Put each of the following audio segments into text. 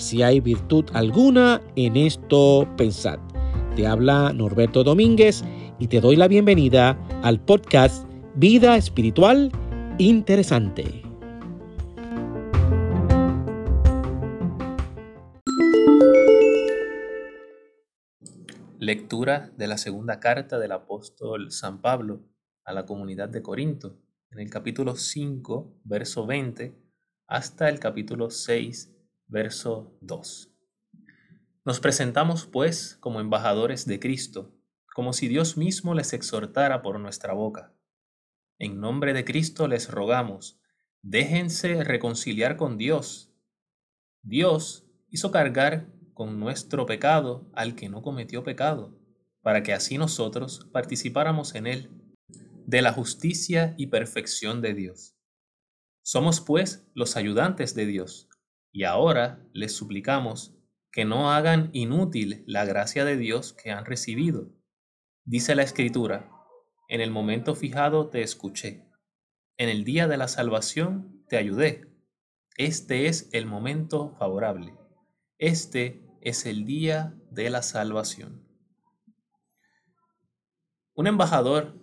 si hay virtud alguna en esto, pensad. Te habla Norberto Domínguez y te doy la bienvenida al podcast Vida Espiritual Interesante. Lectura de la segunda carta del apóstol San Pablo a la comunidad de Corinto, en el capítulo 5, verso 20, hasta el capítulo 6, verso 2. Nos presentamos, pues, como embajadores de Cristo como si Dios mismo les exhortara por nuestra boca. En nombre de Cristo les rogamos, déjense reconciliar con Dios. Dios hizo cargar con nuestro pecado al que no cometió pecado, para que así nosotros participáramos en él, de la justicia y perfección de Dios. Somos pues los ayudantes de Dios, y ahora les suplicamos que no hagan inútil la gracia de Dios que han recibido Dice la Escritura, en el momento fijado te escuché, en el día de la salvación te ayudé. Este es el momento favorable. Este es el día de la salvación. Un embajador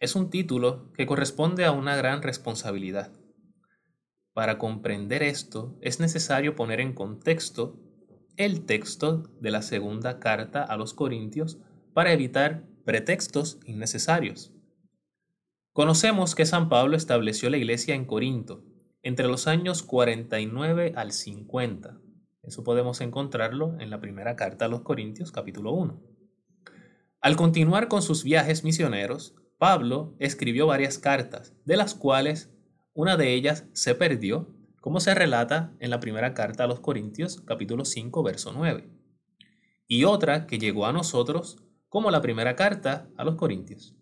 es un título que corresponde a una gran responsabilidad. Para comprender esto es necesario poner en contexto el texto de la segunda carta a los Corintios para evitar pretextos innecesarios. Conocemos que San Pablo estableció la iglesia en Corinto entre los años 49 al 50. Eso podemos encontrarlo en la primera carta a los Corintios capítulo 1. Al continuar con sus viajes misioneros, Pablo escribió varias cartas, de las cuales una de ellas se perdió, como se relata en la primera carta a los Corintios capítulo 5 verso 9, y otra que llegó a nosotros como la primera carta a los Corintios.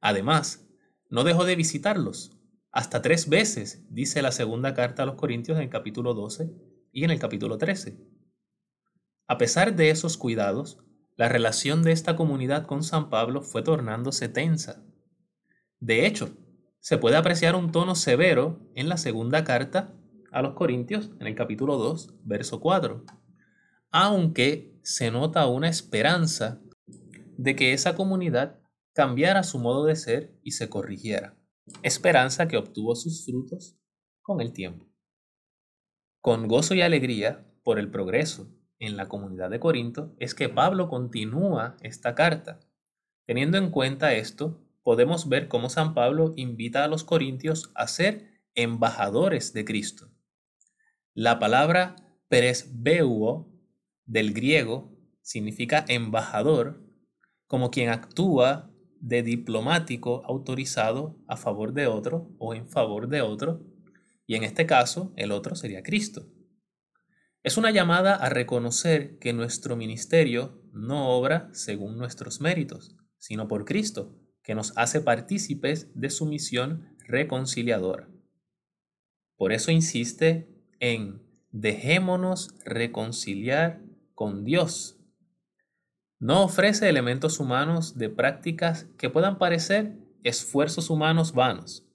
Además, no dejó de visitarlos. Hasta tres veces dice la segunda carta a los Corintios en el capítulo 12 y en el capítulo 13. A pesar de esos cuidados, la relación de esta comunidad con San Pablo fue tornándose tensa. De hecho, se puede apreciar un tono severo en la segunda carta a los Corintios en el capítulo 2, verso 4 aunque se nota una esperanza de que esa comunidad cambiara su modo de ser y se corrigiera. Esperanza que obtuvo sus frutos con el tiempo. Con gozo y alegría por el progreso en la comunidad de Corinto es que Pablo continúa esta carta. Teniendo en cuenta esto, podemos ver cómo San Pablo invita a los corintios a ser embajadores de Cristo. La palabra peresbeuo del griego significa embajador, como quien actúa de diplomático autorizado a favor de otro o en favor de otro, y en este caso el otro sería Cristo. Es una llamada a reconocer que nuestro ministerio no obra según nuestros méritos, sino por Cristo, que nos hace partícipes de su misión reconciliadora. Por eso insiste en dejémonos reconciliar con Dios. No ofrece elementos humanos de prácticas que puedan parecer esfuerzos humanos vanos.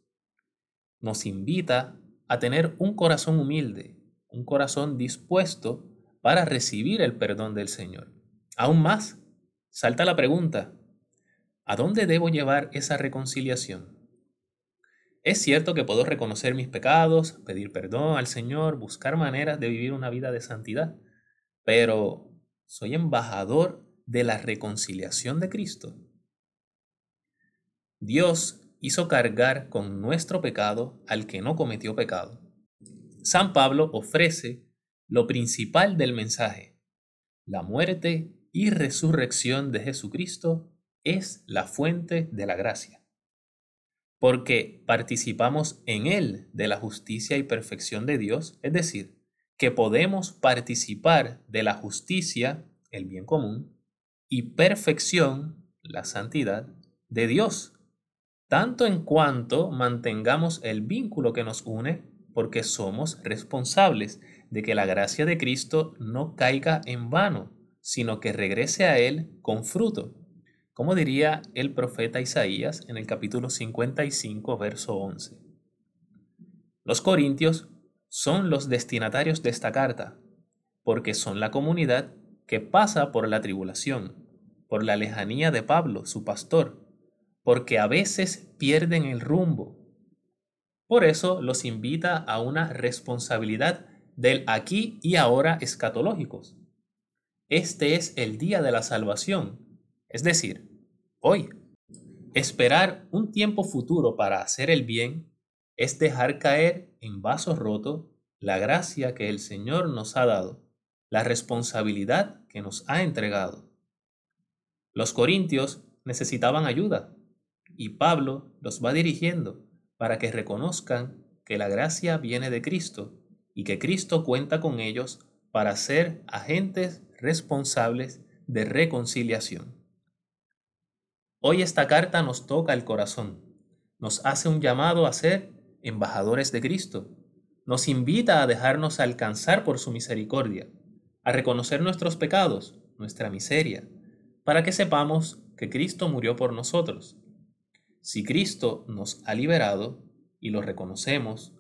Nos invita a tener un corazón humilde, un corazón dispuesto para recibir el perdón del Señor. Aún más, salta la pregunta, ¿a dónde debo llevar esa reconciliación? Es cierto que puedo reconocer mis pecados, pedir perdón al Señor, buscar maneras de vivir una vida de santidad, pero soy embajador de la reconciliación de Cristo. Dios hizo cargar con nuestro pecado al que no cometió pecado. San Pablo ofrece lo principal del mensaje. La muerte y resurrección de Jesucristo es la fuente de la gracia. Porque participamos en Él de la justicia y perfección de Dios, es decir, que podemos participar de la justicia, el bien común, y perfección, la santidad, de Dios, tanto en cuanto mantengamos el vínculo que nos une, porque somos responsables de que la gracia de Cristo no caiga en vano, sino que regrese a Él con fruto, como diría el profeta Isaías en el capítulo 55, verso 11. Los corintios son los destinatarios de esta carta, porque son la comunidad que pasa por la tribulación, por la lejanía de Pablo, su pastor, porque a veces pierden el rumbo. Por eso los invita a una responsabilidad del aquí y ahora escatológicos. Este es el día de la salvación, es decir, hoy. Esperar un tiempo futuro para hacer el bien es dejar caer en vaso roto la gracia que el Señor nos ha dado, la responsabilidad que nos ha entregado. Los corintios necesitaban ayuda y Pablo los va dirigiendo para que reconozcan que la gracia viene de Cristo y que Cristo cuenta con ellos para ser agentes responsables de reconciliación. Hoy esta carta nos toca el corazón, nos hace un llamado a ser embajadores de Cristo. Nos invita a dejarnos alcanzar por su misericordia, a reconocer nuestros pecados, nuestra miseria, para que sepamos que Cristo murió por nosotros. Si Cristo nos ha liberado y lo reconocemos,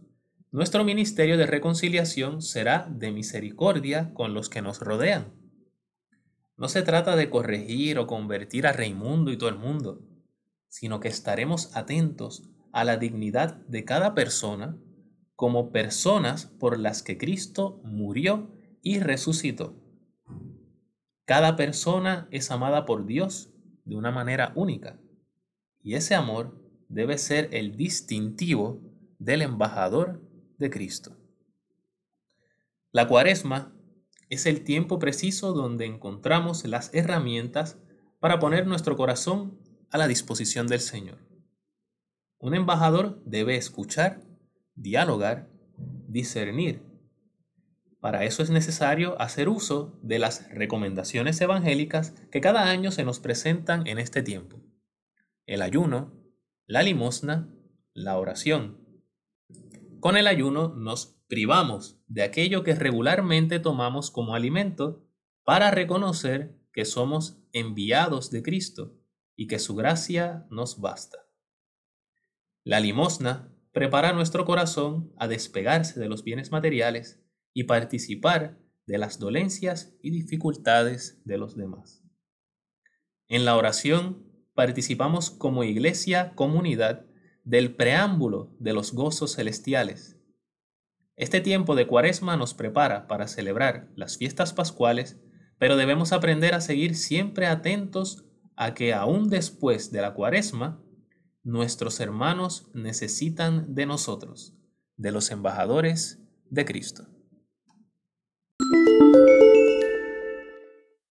nuestro ministerio de reconciliación será de misericordia con los que nos rodean. No se trata de corregir o convertir a Raimundo y todo el mundo, sino que estaremos atentos a la dignidad de cada persona como personas por las que Cristo murió y resucitó. Cada persona es amada por Dios de una manera única y ese amor debe ser el distintivo del embajador de Cristo. La cuaresma es el tiempo preciso donde encontramos las herramientas para poner nuestro corazón a la disposición del Señor. Un embajador debe escuchar, dialogar, discernir. Para eso es necesario hacer uso de las recomendaciones evangélicas que cada año se nos presentan en este tiempo. El ayuno, la limosna, la oración. Con el ayuno nos privamos de aquello que regularmente tomamos como alimento para reconocer que somos enviados de Cristo y que su gracia nos basta. La limosna prepara nuestro corazón a despegarse de los bienes materiales y participar de las dolencias y dificultades de los demás. En la oración participamos como iglesia comunidad del preámbulo de los gozos celestiales. Este tiempo de cuaresma nos prepara para celebrar las fiestas pascuales, pero debemos aprender a seguir siempre atentos a que aún después de la cuaresma nuestros hermanos necesitan de nosotros, de los embajadores de Cristo.